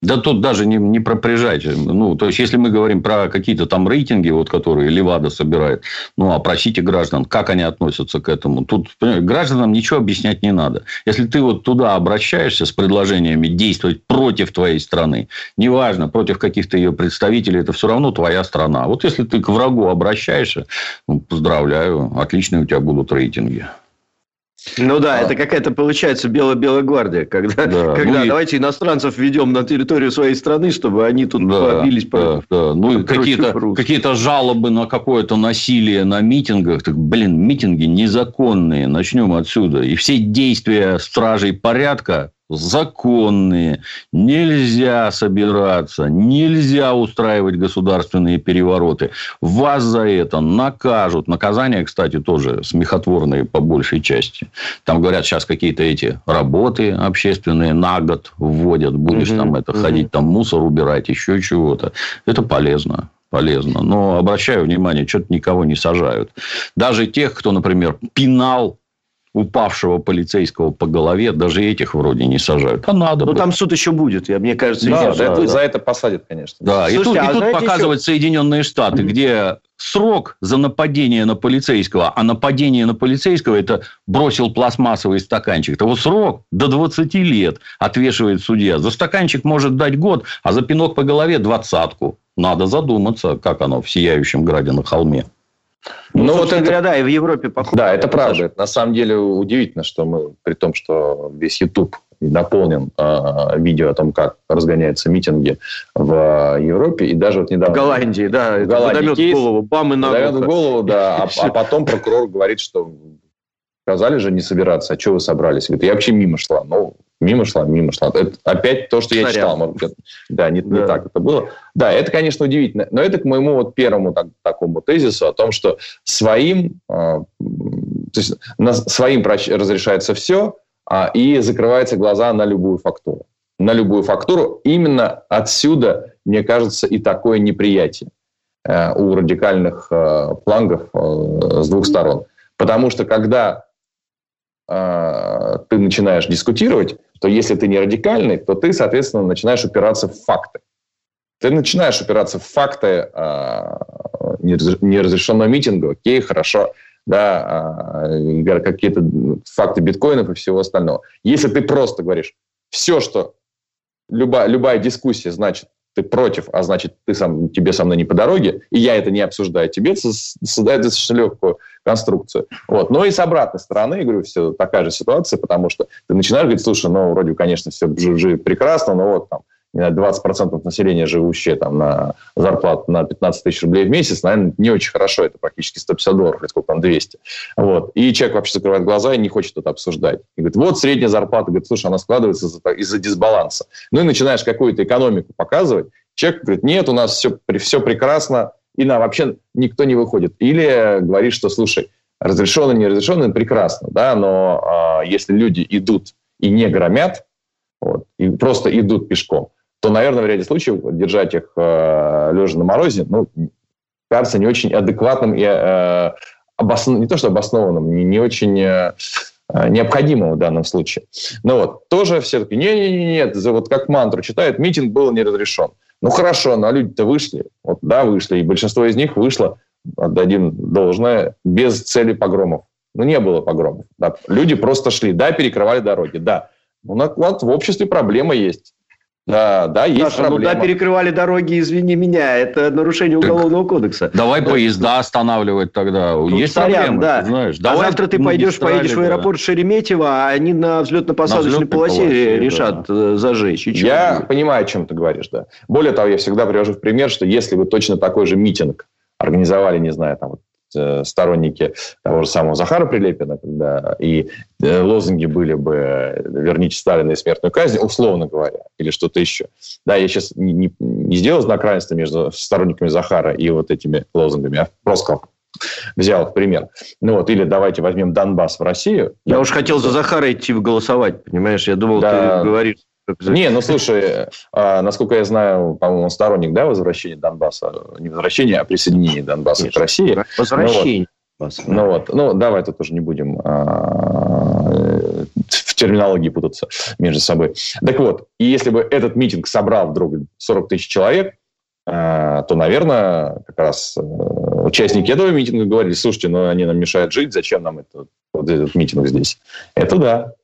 Да тут даже не, не про прижать. Ну, то есть, если мы говорим про какие-то там рейтинги, вот, которые Левада собирает, ну, опросите граждан, как они относятся к этому. Тут гражданам ничего объяснять не надо. Если ты вот туда обращаешься с предложениями действовать против твоей страны, неважно, против каких-то ее представителей, это все равно твоя страна. Вот если ты к врагу обращаешься, ну, поздравляю, отличные у тебя будут рейтинги. Ну да, а. это какая-то получается белая-белая гвардия, когда, да. когда ну, давайте и... иностранцев ведем на территорию своей страны, чтобы они тут да, побились да, по, да. Ну и какие-то, какие-то жалобы на какое-то насилие на митингах, так, блин, митинги незаконные, начнем отсюда. И все действия стражей порядка законные, нельзя собираться, нельзя устраивать государственные перевороты. Вас за это накажут. Наказания, кстати, тоже смехотворные по большей части. Там говорят, сейчас какие-то эти работы общественные на год вводят. Будешь угу, там это угу. ходить, там мусор убирать, еще чего-то. Это полезно полезно. Но обращаю внимание, что-то никого не сажают. Даже тех, кто, например, пинал упавшего полицейского по голове, даже этих вроде не сажают. А надо. Ну, там суд еще будет, я, мне кажется. Да, да, да, за это посадят, конечно. Да, Слушайте, и тут, а и тут показывают еще... Соединенные Штаты, где срок за нападение на полицейского, а нападение на полицейского – это бросил пластмассовый стаканчик. Того срок до 20 лет отвешивает судья. За стаканчик может дать год, а за пинок по голове – двадцатку. Надо задуматься, как оно в сияющем граде на холме. Ну, ну вот это, говоря, да, и в Европе похоже. Да, это правда. Это, на самом деле удивительно, что мы, при том, что весь YouTube наполнен э, видео о том, как разгоняются митинги в Европе. И даже вот недавно... В Голландии, да. В Голландии кейс, голову, бам и на голову, да. А, а потом прокурор говорит, что сказали же не собираться, а что вы собрались? Говорит, я вообще мимо шла. Ну, мимо шла, мимо шла. Это опять то, что Снаряд. я читал. Может быть, да, не, да. не так это было. Да, это, конечно, удивительно. Но это к моему вот первому так, такому тезису о том, что своим, э, то есть на, своим разрешается все, э, и закрываются глаза на любую фактуру. На любую фактуру. Именно отсюда, мне кажется, и такое неприятие э, у радикальных э, флангов э, с двух сторон. Потому что когда а, ты начинаешь дискутировать, то если ты не радикальный, то ты, соответственно, начинаешь упираться в факты. Ты начинаешь упираться в факты э, неразрешенного митинга, окей, хорошо, да, э, какие-то факты биткоинов и всего остального. Если ты просто говоришь, все, что любая, любая дискуссия значит ты против, а значит, ты сам, тебе со мной не по дороге, и я это не обсуждаю, тебе создает достаточно легкую конструкцию. Вот. Но и с обратной стороны, я говорю, все такая же ситуация, потому что ты начинаешь говорить, слушай, ну, вроде, конечно, все прекрасно, но вот там 20% населения, живущее там на зарплату на 15 тысяч рублей в месяц, наверное, не очень хорошо. Это практически 150 долларов, или сколько там, 200. Вот. И человек вообще закрывает глаза и не хочет это обсуждать. И говорит, вот средняя зарплата. Говорит, слушай, она складывается из-за, из дисбаланса. Ну и начинаешь какую-то экономику показывать. Человек говорит, нет, у нас все, все прекрасно, и на вообще никто не выходит. Или говорит, что, слушай, разрешено, не разрешено, прекрасно, да, но э, если люди идут и не громят, вот, и просто идут пешком, то, наверное, в ряде случаев держать их э, лежа на морозе, ну, кажется не очень адекватным и э, обоснов... не то что обоснованным, не, не очень э, необходимым в данном случае. Но вот тоже все таки нет, вот как мантру читают, митинг был не разрешен. Ну хорошо, но люди-то вышли, вот да, вышли, и большинство из них вышло, отдадим должное, без цели погромов. Ну не было погромов. Да. Люди просто шли, да, перекрывали дороги, да. Ну, вот в обществе проблема есть. Да, да, есть Саша, проблема. Ну да, перекрывали дороги, извини меня, это нарушение так уголовного кодекса. Давай да. поезда останавливать тогда. Тут есть сорян, да. знаешь. Давай а завтра ты пойдешь, поедешь в аэропорт да. Шереметьево, а они на взлетно-посадочной полосе, полосе решат да. Э, зажечь. Я понимаю, о чем ты говоришь, да. Более того, я всегда привожу в пример, что если вы точно такой же митинг организовали, не знаю, там вот сторонники того же самого Захара Прилепина, когда и э, лозунги были бы э, «верните Сталина и смертную казнь», условно говоря, или что-то еще. Да, я сейчас не, не, не сделал знак равенства между сторонниками Захара и вот этими лозунгами, а просто взял в пример. Ну вот, или давайте возьмем Донбасс в Россию. Я, я уж хотел за Захара идти голосовать, понимаешь? Я думал, да. ты говоришь не, ну слушай, а, насколько я знаю, по-моему, он сторонник да, возвращения Донбасса. Не возвращения, а присоединения Донбасса Конечно. к России. Возвращение. Ну, вот. Ну вот, ну давай тут уже не будем а, в терминологии путаться между собой. Так вот, и если бы этот митинг собрал вдруг 40 тысяч человек, а, то, наверное, как раз э, участники этого митинга говорили, слушайте, ну они нам мешают жить, зачем нам это, вот этот митинг здесь? Это да.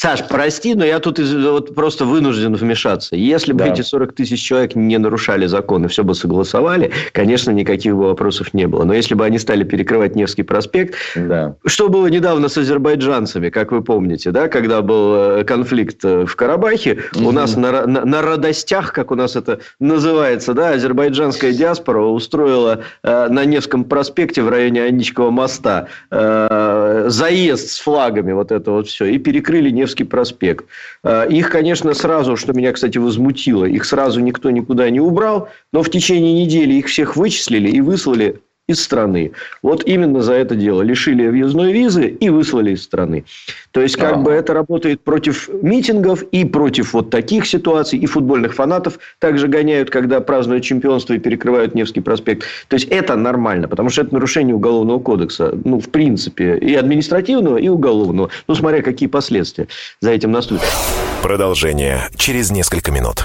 Саш, прости, но я тут вот просто вынужден вмешаться. Если бы да. эти 40 тысяч человек не нарушали закон и все бы согласовали, конечно, никаких бы вопросов не было. Но если бы они стали перекрывать Невский проспект, да. что было недавно с азербайджанцами, как вы помните, да, когда был э, конфликт э, в Карабахе, угу. у нас на, на, на радостях, как у нас это называется, да, азербайджанская диаспора устроила э, на Невском проспекте в районе Аничкова моста э, заезд с флагами, вот это вот все, и перекрыли Невский Невский проспект. А, их, конечно, сразу, что меня, кстати, возмутило, их сразу никто никуда не убрал, но в течение недели их всех вычислили и выслали из страны. Вот именно за это дело. Лишили въездной визы и выслали из страны. То есть, как а. бы это работает против митингов и против вот таких ситуаций. И футбольных фанатов также гоняют, когда празднуют чемпионство и перекрывают Невский проспект. То есть, это нормально, потому что это нарушение Уголовного кодекса. Ну, в принципе, и административного, и уголовного. Ну, смотря какие последствия за этим наступят. Продолжение через несколько минут.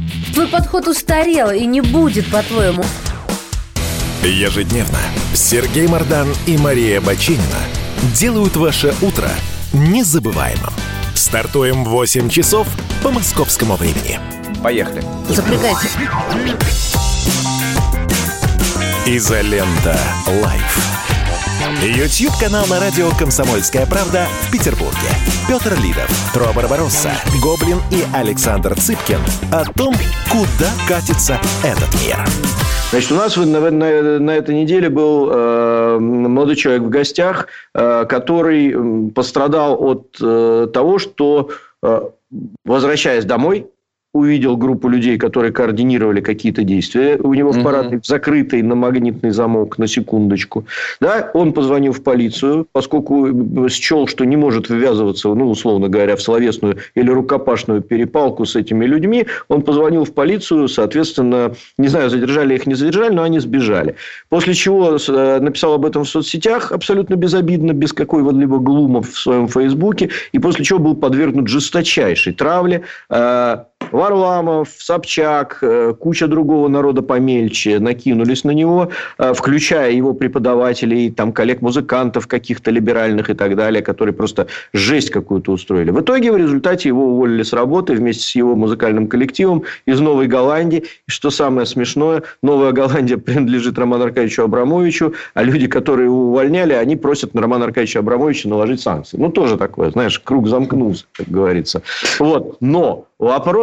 Твой подход устарел и не будет, по-твоему. Ежедневно Сергей Мардан и Мария Бочинина делают ваше утро незабываемым. Стартуем в 8 часов по московскому времени. Поехали. Запрягайте. Изолента. Live. YouTube-канал на радио «Комсомольская правда» в Петербурге. Петр Лидов, Тро Барбаросса, Гоблин и Александр Цыпкин о том, куда катится этот мир. Значит, у нас на, на, на этой неделе был э, молодой человек в гостях, э, который пострадал от э, того, что, э, возвращаясь домой, увидел группу людей, которые координировали какие-то действия у него в парадной, угу. закрытый на магнитный замок, на секундочку. Да, он позвонил в полицию, поскольку счел, что не может ввязываться, ну, условно говоря, в словесную или рукопашную перепалку с этими людьми, он позвонил в полицию, соответственно, не знаю, задержали их, не задержали, но они сбежали. После чего э, написал об этом в соцсетях, абсолютно безобидно, без какой-либо глума в своем фейсбуке, и после чего был подвергнут жесточайшей травле, э, Варламов, Собчак, э, куча другого народа помельче накинулись на него, э, включая его преподавателей, там, коллег-музыкантов каких-то либеральных и так далее, которые просто жесть какую-то устроили. В итоге в результате его уволили с работы вместе с его музыкальным коллективом из Новой Голландии. И что самое смешное, Новая Голландия принадлежит Роману Аркадьевичу Абрамовичу, а люди, которые его увольняли, они просят на Романа Аркадьевича Абрамовича наложить санкции. Ну, тоже такое, знаешь, круг замкнулся, как говорится. Вот. Но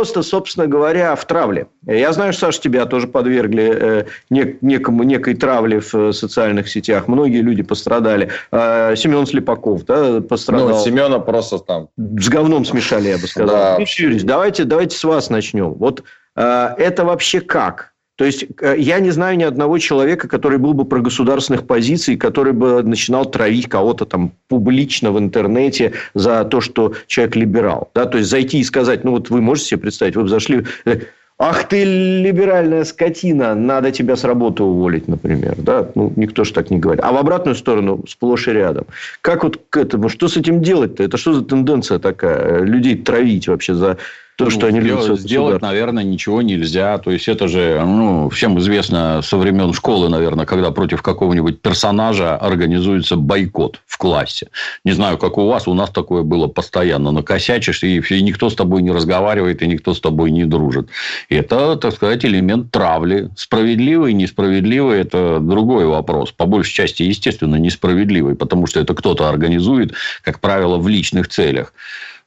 Вопрос-то, собственно говоря, в травле. Я знаю, что, Саша, тебя тоже подвергли э, нек- некому, некой травле в э, социальных сетях. Многие люди пострадали. Э, Семен Слепаков да, пострадал. Ну, Семена просто там... С говном смешали, я бы сказал. Да. Юрьевич, давайте, давайте с вас начнем. Вот э, это вообще как? То есть, э, я не знаю ни одного человека, который был бы про государственных позиций, который бы начинал травить кого-то там публично в интернете за то, что человек либерал. Да? То есть, зайти и сказать, ну, вот вы можете себе представить, вы бы зашли... Э, Ах ты либеральная скотина, надо тебя с работы уволить, например. Да? Ну, никто же так не говорит. А в обратную сторону сплошь и рядом. Как вот к этому? Что с этим делать-то? Это что за тенденция такая? Людей травить вообще за то, ну, что они сделать, сделать, наверное, ничего нельзя. То есть, это же ну, всем известно со времен школы, наверное, когда против какого-нибудь персонажа организуется бойкот в в классе. Не знаю, как у вас, у нас такое было постоянно. Накосячишь, и, и никто с тобой не разговаривает, и никто с тобой не дружит. Это, так сказать, элемент травли. Справедливый, несправедливый – это другой вопрос. По большей части, естественно, несправедливый, потому что это кто-то организует, как правило, в личных целях.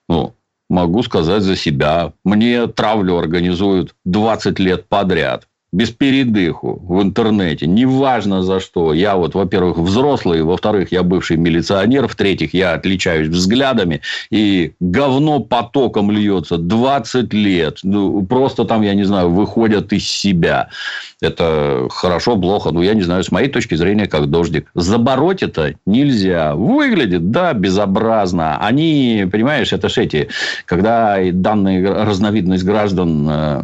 Ну, могу сказать за себя. Мне травлю организуют 20 лет подряд без передыху в интернете, неважно за что. Я вот, во-первых, взрослый, во-вторых, я бывший милиционер, в-третьих, я отличаюсь взглядами, и говно потоком льется 20 лет. Ну, просто там, я не знаю, выходят из себя. Это хорошо, плохо, ну, я не знаю, с моей точки зрения, как дождик. Забороть это нельзя. Выглядит, да, безобразно. Они, понимаешь, это ж эти, когда данная разновидность граждан э,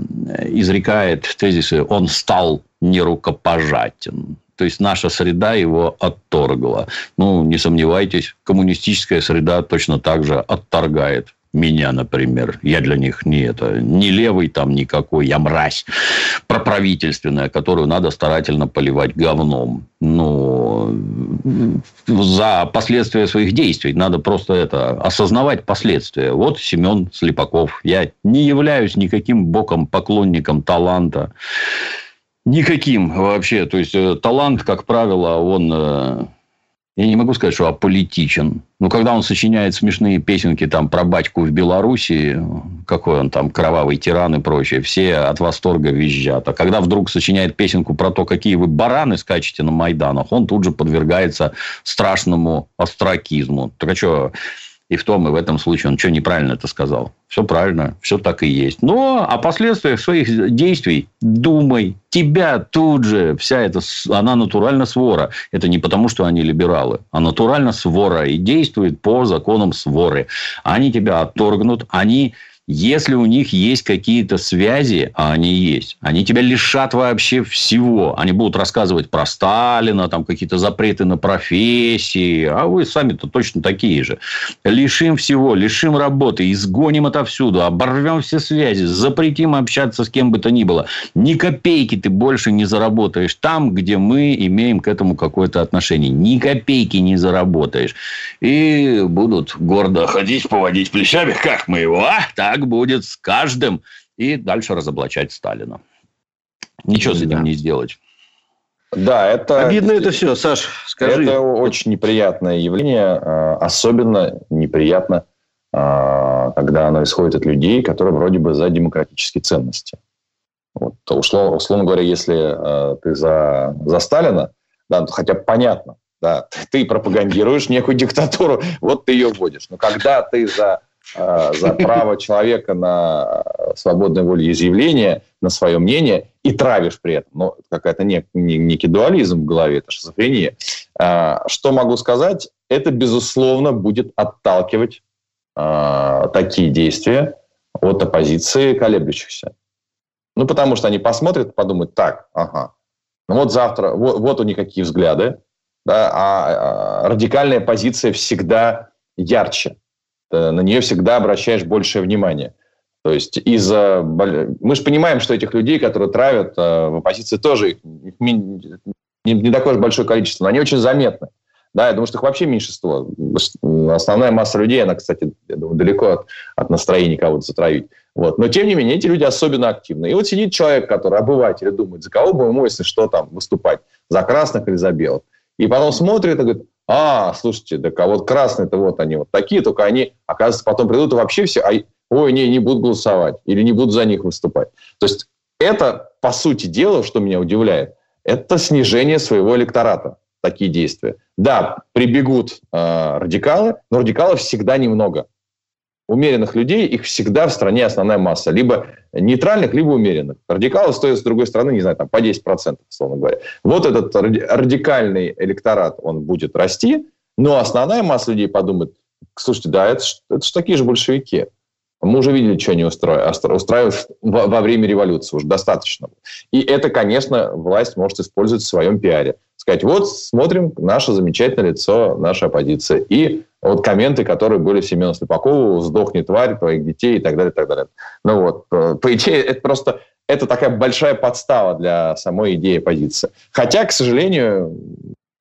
изрекает тезисы он стал нерукопожатен. То есть, наша среда его отторгла. Ну, не сомневайтесь, коммунистическая среда точно так же отторгает меня, например. Я для них не это, не левый там никакой, я мразь проправительственная, которую надо старательно поливать говном. Но за последствия своих действий надо просто это осознавать последствия. Вот Семен Слепаков. Я не являюсь никаким боком поклонником таланта. Никаким вообще. То есть, э, талант, как правило, он э, я не могу сказать, что аполитичен. Но когда он сочиняет смешные песенки там про батьку в Белоруссии, какой он там кровавый тиран и прочее, все от восторга визжат. А когда вдруг сочиняет песенку про то, какие вы бараны скачете на Майданах, он тут же подвергается страшному остракизму. Так а что, и в том, и в этом случае он что неправильно это сказал. Все правильно, все так и есть. Но о последствиях своих действий думай. Тебя тут же вся эта, она натурально свора. Это не потому, что они либералы, а натурально свора и действует по законам своры. Они тебя отторгнут, они если у них есть какие-то связи, а они есть, они тебя лишат вообще всего. Они будут рассказывать про Сталина, там какие-то запреты на профессии, а вы сами-то точно такие же. Лишим всего, лишим работы, изгоним отовсюду, оборвем все связи, запретим общаться с кем бы то ни было. Ни копейки ты больше не заработаешь там, где мы имеем к этому какое-то отношение. Ни копейки не заработаешь. И будут гордо ходить, поводить плечами, как мы его, а? Так так будет с каждым. И дальше разоблачать Сталина. Ничего с этим не сделать. Да, это... Обидно это все, Саш, скажи. Это очень неприятное явление. А, особенно неприятно, а, когда оно исходит от людей, которые вроде бы за демократические ценности. Вот, условно, условно говоря, если а, ты за, за Сталина, да, то хотя бы понятно, да, ты пропагандируешь некую диктатуру, вот ты ее вводишь. Но когда ты за за право человека на свободное волеизъявление, на свое мнение, и травишь при этом. Ну, какая-то не, не, некий дуализм в голове, это шизофрения. Э, что могу сказать? Это, безусловно, будет отталкивать э, такие действия от оппозиции колеблющихся. Ну, потому что они посмотрят, подумают, так, ага, ну вот завтра, вот, вот у них какие взгляды, да, а, а радикальная позиция всегда ярче. Э, на нее всегда обращаешь большее внимание. То есть из-за... Мы же понимаем, что этих людей, которые травят э, в оппозиции, тоже их не, такое же большое количество, но они очень заметны. Да, я думаю, что их вообще меньшинство. Основная масса людей, она, кстати, думаю, далеко от, от настроения кого-то затравить. Вот. Но, тем не менее, эти люди особенно активны. И вот сидит человек, который обыватель, думает, за кого бы ему, если что, там, выступать, за красных или за белых. И потом смотрит и говорит, а, слушайте, так а вот красные-то вот они вот такие, только они, оказывается, потом придут и вообще все, а, ой, не, не будут голосовать или не будут за них выступать. То есть это, по сути дела, что меня удивляет, это снижение своего электората, такие действия. Да, прибегут э, радикалы, но радикалов всегда немного умеренных людей, их всегда в стране основная масса. Либо нейтральных, либо умеренных. Радикалы стоят, с другой стороны, не знаю, там, по 10%, условно говоря. Вот этот радикальный электорат, он будет расти, но основная масса людей подумает, слушайте, да, это, это же такие же большевики. Мы уже видели, что они устраивают, во время революции, уже достаточно. И это, конечно, власть может использовать в своем пиаре. Сказать, вот смотрим наше замечательное лицо нашей оппозиции. И вот комменты, которые были Семену Слепакову, «Сдохни, тварь, твоих детей» и так далее, и так далее. Ну вот, э, по идее, это просто это такая большая подстава для самой идеи оппозиции. Хотя, к сожалению,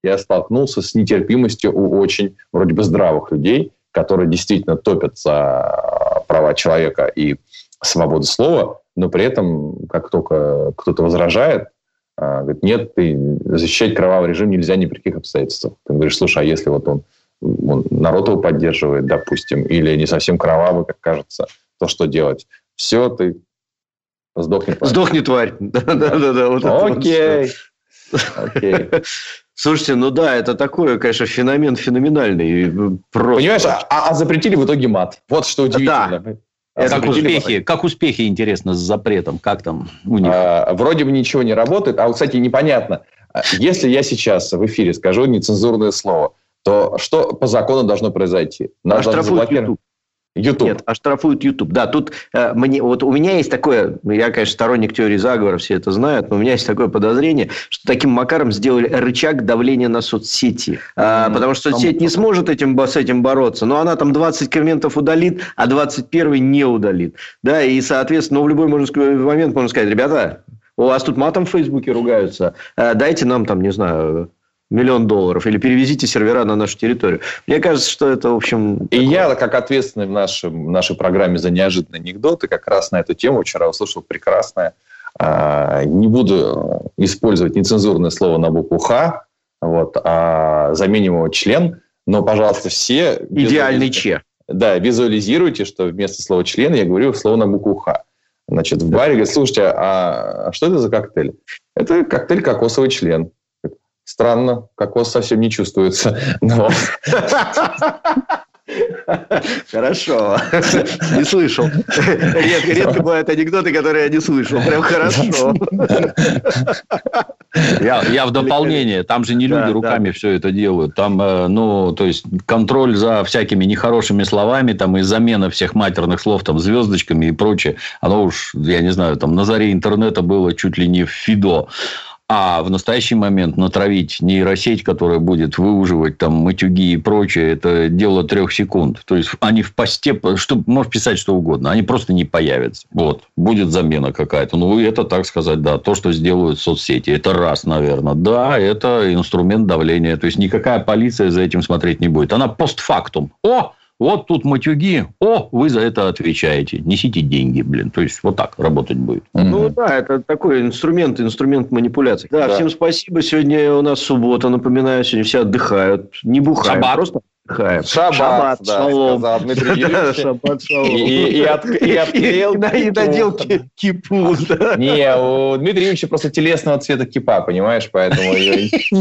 я столкнулся с нетерпимостью у очень вроде бы здравых людей, которые действительно топят за права человека и свободу слова, но при этом, как только кто-то возражает, а, говорит, нет, ты защищать кровавый режим нельзя ни при каких обстоятельствах. Ты говоришь, слушай, а если вот он, он народ его поддерживает, допустим, или не совсем кровавый, как кажется, то что делать? Все, ты сдохни, тварь. Сдохни, тварь. Да-да-да. вот Окей. Окей. Слушайте, ну да, это такое, конечно, феномен феноменальный. Просто. Понимаешь, а, а запретили в итоге мат. Вот что удивительно. А Как успехи, как успехи, интересно, с запретом? Как там у них? А, вроде бы ничего не работает. А вот, кстати, непонятно. А, Если я сейчас в эфире скажу нецензурное слово, то что по закону должно произойти? Нас должны Оштрафуют заблокировать? YouTube. Нет, оштрафуют YouTube. Да, тут э, мне, вот у меня есть такое, я, конечно, сторонник теории заговора, все это знают, но у меня есть такое подозрение, что таким макаром сделали рычаг давления на соцсети. А, потому что соцсеть не сможет этим, с этим бороться, но она там 20 комментов удалит, а 21 не удалит. Да, и, соответственно, ну, в любой можно сказать, момент можно сказать, ребята, у вас тут матом в Фейсбуке ругаются, э, дайте нам там, не знаю, миллион долларов или перевезите сервера на нашу территорию. Мне кажется, что это, в общем... И я, как ответственный в нашем, нашей программе за неожиданные анекдоты, как раз на эту тему вчера услышал прекрасное. А, Не буду использовать нецензурное слово на букву «Х», вот, а заменим его член. Но, пожалуйста, все... Идеальный че. Да, визуализируйте, что вместо слова «член» я говорю слово на букву «Х». Значит, в баре говорят, слушайте, а что это за коктейль? Это коктейль «Кокосовый член». Странно, кокос совсем не чувствуется. Но Хорошо. Не слышал. Редко, редко бывают анекдоты, которые я не слышал. Прям хорошо. Я, я в дополнение, там же не люди Да, руками все это делают. Там, э, ну, то есть, контроль за всякими нехорошими словами, там, и замена всех матерных слов, там, звездочками и прочее, оно уж, я не знаю, там, на заре интернета было чуть ли не в Фидо. А в настоящий момент натравить нейросеть, которая будет выуживать там матюги и прочее, это дело трех секунд. То есть, они в посте, что, можешь писать что угодно, они просто не появятся. Вот. Будет замена какая-то. Ну, это, так сказать, да, то, что сделают соцсети. Это раз, наверное. Да, это инструмент давления. То есть, никакая полиция за этим смотреть не будет. Она постфактум. О, вот тут матюги. О, вы за это отвечаете. Несите деньги, блин. То есть, вот так работать будет. Ну да, это такой инструмент, инструмент манипуляций. Да, Да. всем спасибо. Сегодня у нас суббота, напоминаю, сегодня все отдыхают. Не бухаем, Шаббат. просто отдыхаем. Шаббат, да, шалом. сказал Дмитрий Да, Юрьевич. шаббат, шалом. И- от- и отклеил И на- и кипу. надел ки- кипу, да. Не, у Дмитрия Юрьевича просто телесного цвета кипа, понимаешь, поэтому...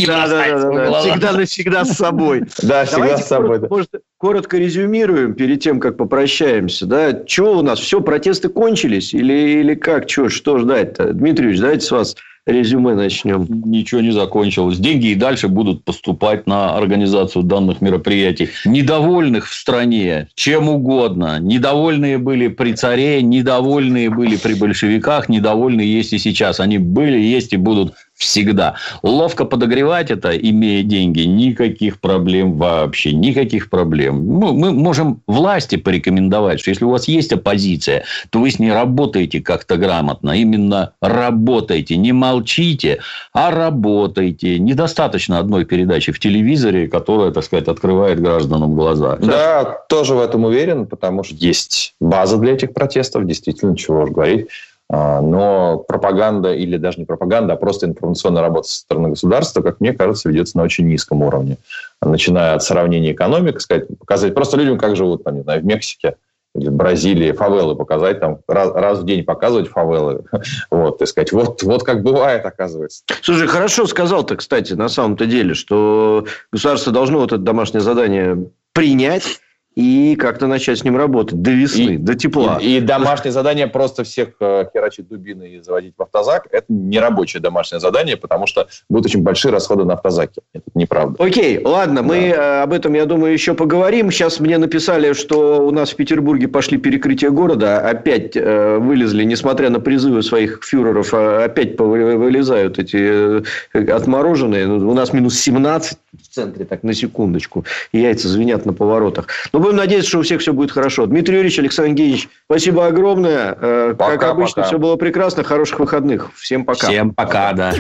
Да, да, да, да, да. Всегда навсегда с собой. Да, всегда с собой. да. коротко, может, коротко резюмируем перед тем, как попрощаемся. Да? Чего у нас? Все, протесты кончились? Или, или как? Чё, что ждать-то? Дмитрий Ильич, давайте с вас резюме начнем. Ничего не закончилось. Деньги и дальше будут поступать на организацию данных мероприятий. Недовольных в стране чем угодно. Недовольные были при царе, недовольные были при большевиках, недовольные есть и сейчас. Они были, есть и будут всегда. Ловко подогревать это, имея деньги, никаких проблем вообще, никаких проблем. Ну, мы можем власти порекомендовать, что если у вас есть оппозиция, то вы с ней работаете как-то грамотно. Именно работайте, не молчите, а работайте. Недостаточно одной передачи в телевизоре, которая, так сказать, открывает гражданам глаза. Да, тоже в этом уверен, потому что есть база для этих протестов, действительно, чего уж говорить. А, Но пропаганда, или даже не пропаганда, а просто информационная работа со стороны государства, как мне кажется, ведется на очень низком уровне. Начиная от сравнения экономик, сказать, показать просто людям, как живут, там, не знаю, в Мексике, или в Бразилии, фавелы показать, там, раз, раз в день показывать фавелы. Вот, и сказать, вот, вот как бывает, оказывается. Слушай, хорошо сказал-то, кстати, на самом-то деле, что государство должно вот это домашнее задание принять и как-то начать с ним работать до весны, И- до тепла. И, и домашнее задание просто всех э, херачить дубиной и заводить в автозак, это не рабочее домашнее задание, потому что будут очень большие расходы на автозаке. Это неправда. Окей, ладно, мы э, об этом, я думаю, еще поговорим. Сейчас мне написали, что у нас в Петербурге пошли перекрытия города. Опять э, вылезли, несмотря на призывы своих фюреров, э, опять вылезают эти э, отмороженные. Ну, У нас минус 17 в центре, так, на секундочку. Яйца звенят на поворотах. Но будем надеяться, что у всех все будет хорошо. Дмитрий Юрьевич, Александр Евгеньевич, спасибо огромное. Э, как Пока, обычно, пока. все было прекрасно. Хороших выходных. Всем пока. Всем пока, да.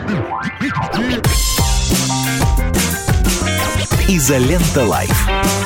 «Изолента Live».